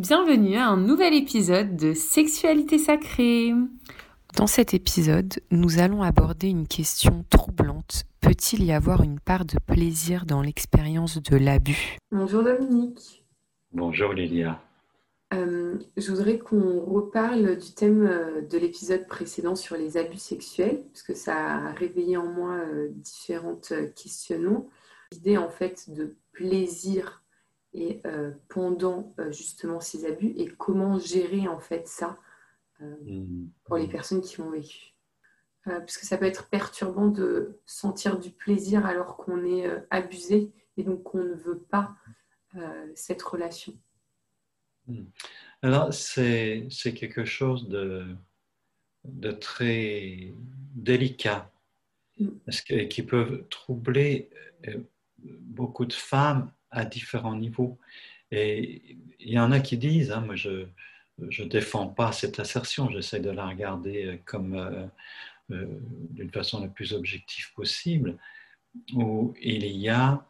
Bienvenue à un nouvel épisode de Sexualité sacrée. Dans cet épisode, nous allons aborder une question troublante. Peut-il y avoir une part de plaisir dans l'expérience de l'abus? Bonjour Dominique. Bonjour Lilia. Euh, je voudrais qu'on reparle du thème euh, de l'épisode précédent sur les abus sexuels, parce que ça a réveillé en moi euh, différentes questionnements. L'idée en fait de plaisir et pendant justement ces abus et comment gérer en fait ça mm. pour les personnes qui ont vécu. parce que ça peut être perturbant de sentir du plaisir alors qu'on est abusé et donc qu'on ne veut pas cette relation. Hmm. Alors, c'est quelque chose de, de très délicat hmm. parce que, qui peut troubler euh, beaucoup de femmes à différents niveaux. Et il y en a qui disent, hein, moi je ne défends pas cette assertion, j'essaie de la regarder euh, comme euh, d'une façon la plus objective possible, où il y a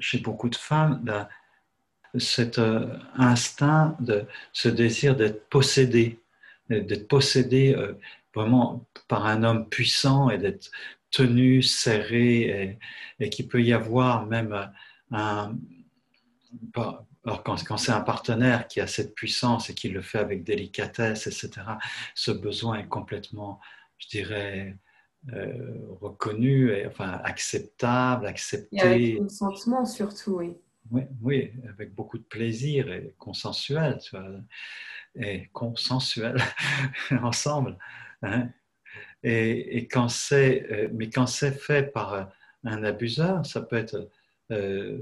chez beaucoup de femmes la, cet euh, instinct, de, ce désir d'être possédé, d'être possédé euh, vraiment par un homme puissant et d'être tenu, serré, et, qu'il peut y avoir même un... Alors quand, quand c'est un partenaire qui a cette puissance et qui le fait avec délicatesse, etc., ce besoin est complètement, je dirais, euh, reconnu, et, enfin acceptable, accepté. Et avec consentement surtout, oui. Oui, oui, avec beaucoup de plaisir et consensuel, tu vois, et consensuel ensemble. Hein. Et, quand c'est, euh, mais quand c'est fait par un abuseur, ça peut être euh,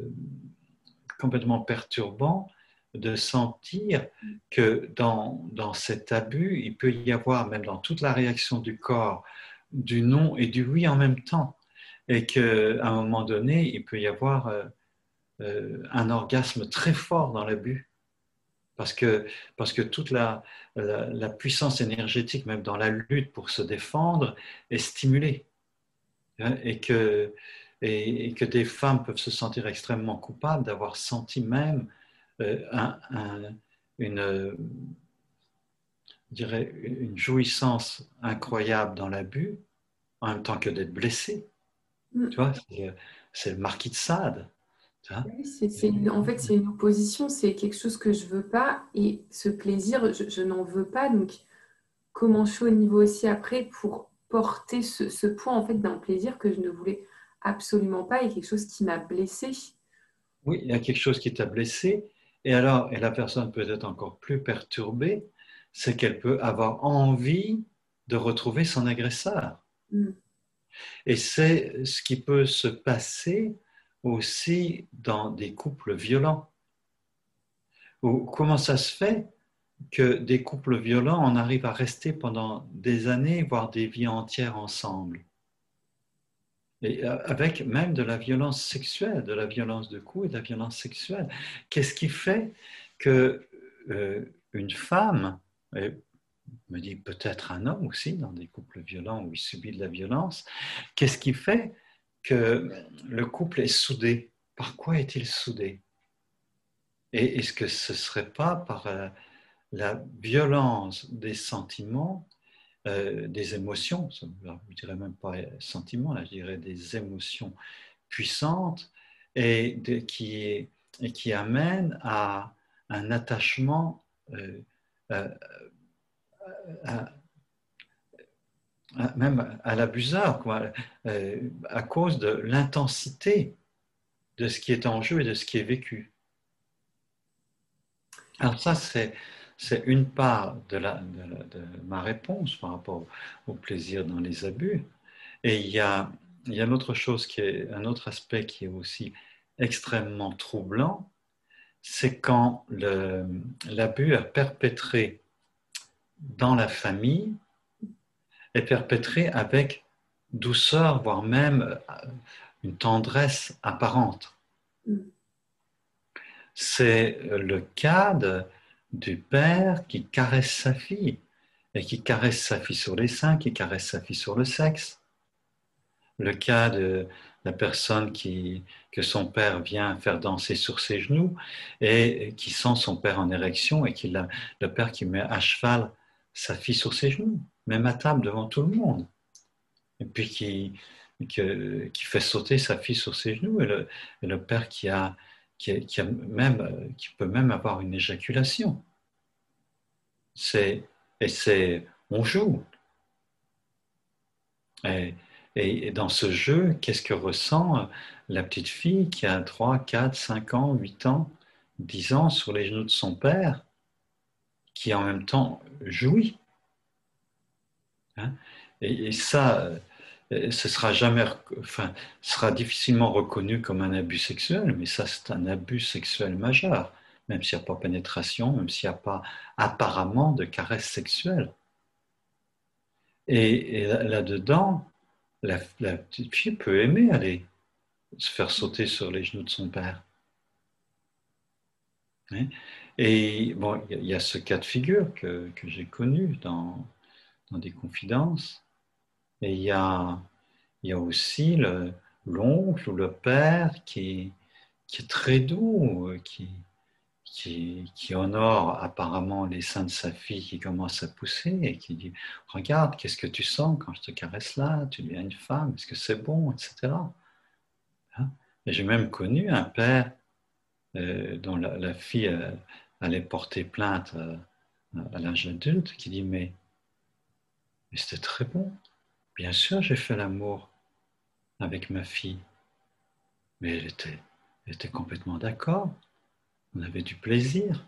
complètement perturbant de sentir que dans, dans cet abus, il peut y avoir, même dans toute la réaction du corps, du non et du oui en même temps. Et qu'à un moment donné, il peut y avoir euh, un orgasme très fort dans l'abus. Parce que, parce que toute la, la, puissance énergétique, même dans la lutte pour se défendre, est stimulée. Hein, et que, et, que des femmes peuvent se sentir extrêmement coupables d'avoir senti même euh, une, dirais, une jouissance incroyable dans l'abus, en même temps que d'être blessée. Mm. Tu vois, c'est le marquis de Sade. Oui, en fait, c'est une opposition, c'est quelque chose que je veux pas et ce plaisir, je, n'en veux pas. Donc, comment je suis au niveau aussi après pour porter ce, point en fait d'un plaisir que je ne voulais absolument pas et quelque chose qui m'a blessé? Oui, il y a quelque chose qui t'a blessé et alors, et la personne peut être encore plus perturbée, c'est qu'elle peut avoir envie de retrouver son agresseur. Mm. Et c'est ce qui peut se passer aussi dans des couples violents. Ou comment ça se fait que des couples violents, on arrive à rester pendant des années, voire des vies entières ensemble? Et euh, avec même de la violence sexuelle, de la violence de coups et de la violence sexuelle. Qu'est-ce qui fait que euh, une femme, et me dit peut-être un homme aussi dans des couples violents où il subit de la violence, qu'est-ce qui fait que le couple est soudé. Par quoi est-il soudé? Et est-ce que ce ne serait pas par euh, la violence des sentiments, euh, des émotions, je ne dirais même pas sentiments, là, je dirais des émotions puissantes et, qui, amènent à un attachement euh, même à l'abuseur, euh, à cause de l'intensité de ce qui est en jeu et de ce qui est vécu. Alors ça, c'est, c'est une part de, la, de, ma réponse par rapport au plaisir dans les abus. Et il y a, il y a une autre chose qui est, un autre aspect qui est aussi extrêmement troublant, c'est quand l'abus a perpétré dans la famille est perpétrée avec douceur, voire même euh, une tendresse apparente. Mm. C'est le cas du père qui caresse sa fille, et qui caresse sa fille sur les seins, qui caresse sa fille sur le sexe. Le cas de, la personne qui, que son père vient faire danser sur ses genoux et qui sent son père en érection et qui le père qui met à cheval sa fille sur ses genoux, même à table devant tout le monde. Et puis qui, fait sauter sa fille sur ses genoux et le, père qui, a, qui, peut même avoir une éjaculation. C'est, et c'est, on joue. Et, et, dans ce jeu, qu'est-ce que ressent la petite fille qui a 3, 4, 5 ans, 8 ans, 10 ans sur les genoux de son père, qui en même temps jouit? Hein et, ça, euh, ce sera jamais, enfin, sera difficilement reconnu comme un abus sexuel, mais ça, c'est un abus sexuel majeur, même s'il n'y a pas pénétration, même s'il n'y a pas apparemment de caresse sexuelle. Et, là-dedans, la, petite fille peut aimer aller se faire sauter sur les genoux de son père. Hein? Et bon, il y, a ce cas de figure que, j'ai connu dans, des confidences. Et il y a, y a aussi l'oncle ou le père qui, qui est très doux, qui, qui, qui, honore apparemment les seins de sa fille qui commence à pousser et qui dit Regarde, qu'est-ce que tu sens quand je te caresse là? Tu deviens une femme, est-ce que c'est bon etc. Hein? Et j'ai même connu un père euh, dont la, fille euh, allait porter plainte euh, à l'âge adulte qui dit Mais, mais c'était très bon. Bien sûr, j'ai fait l'amour avec ma fille, mais elle était, complètement d'accord on avait du plaisir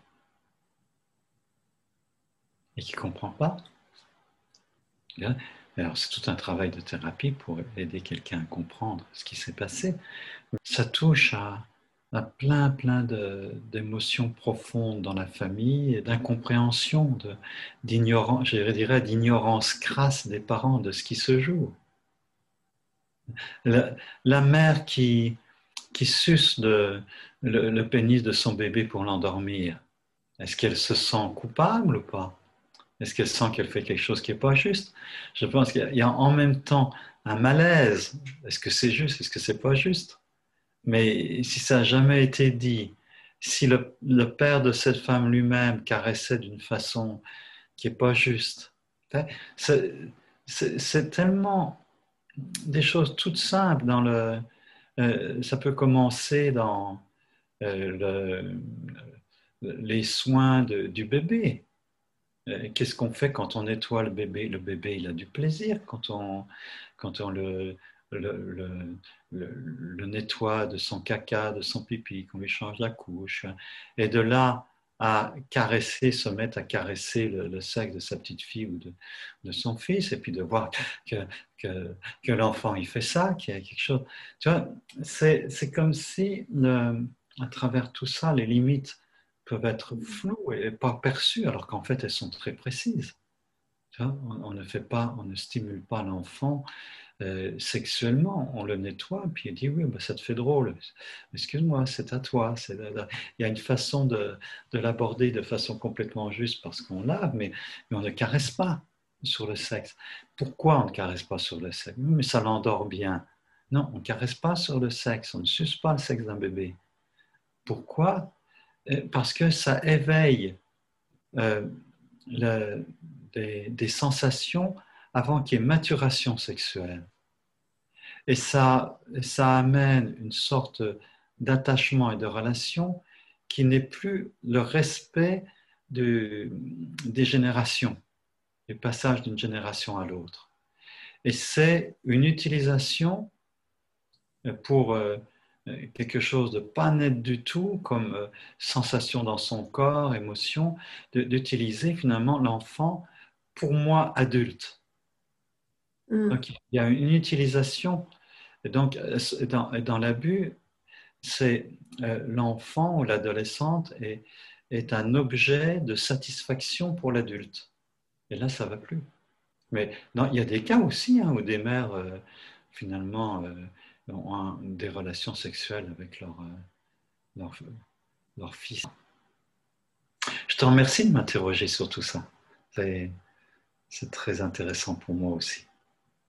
et qui ne comprend pas. Alors c'est tout un travail de thérapie pour aider quelqu'un à comprendre ce qui s'est passé. Ça touche à, plein, plein d'émotions profondes dans la famille et d'incompréhension, d'ignorance, je dirais d'ignorance crasse des parents de ce qui se joue. la mère qui, qui suce le, pénis de son bébé pour l'endormir, est-ce qu'elle se sent coupable ou pas? Est-ce qu'elle sent qu'elle fait quelque chose qui n'est pas juste? Je pense qu'il y a en même temps un malaise. Est-ce que c'est juste? Est-ce que c'est pas juste? Mais si ça n'a jamais été dit, si le, père de cette femme lui-même caressait d'une façon qui n'est pas juste, c'est tellement des choses toutes simples dans le, euh, ça peut commencer dans euh, les soins du bébé. Euh, qu'est-ce qu'on fait quand on nettoie le bébé? Le bébé, il a du plaisir quand on, quand on le, le, le, nettoie de son caca, de son pipi, qu'on lui change la couche. Et de là à caresser, se mettre à caresser le, sexe de sa petite fille ou de, son fils, et puis de voir que, l'enfant il fait ça, qu'il y a quelque chose. Tu vois, c'est comme si à travers tout ça, les limites peuvent être floues et pas perçues, alors qu'en fait elles sont très précises. On, ne fait pas, on ne stimule pas l'enfant euh, sexuellement, on le nettoie, puis il dit oui, bah, ça te fait drôle. Excuse-moi, c'est à toi. Il y a une façon de, l'aborder de façon complètement juste parce qu'on lave, mais, on ne caresse pas sur le sexe. Pourquoi on ne caresse pas sur le sexe? Mais ça l'endort bien. Non, on ne caresse pas sur le sexe, on ne suce pas le sexe d'un bébé. Pourquoi? Euh, Parce que ça éveille euh, des sensations avant qu'il y ait maturation sexuelle. Et ça, ça amène une sorte d'attachement et de relation qui n'est plus le respect de, des générations, le passage d'une génération à l'autre. Et c'est une utilisation pour euh, quelque chose de pas net du tout, comme euh, sensation dans son corps, émotion, d'utiliser finalement l'enfant pour moi adulte. Mm. Donc, il y a une utilisation. Et donc, euh, dans, dans l'abus, c'est euh, l'enfant ou l'adolescente est, est, un objet de satisfaction pour l'adulte. Et là, ça ne va plus. Mais non, il y a des cas aussi hein, où des mères, euh, finalement, ont des relations sexuelles avec leur, leur, leur, fils. Je te remercie de m'interroger sur tout ça. C'est très intéressant pour moi aussi.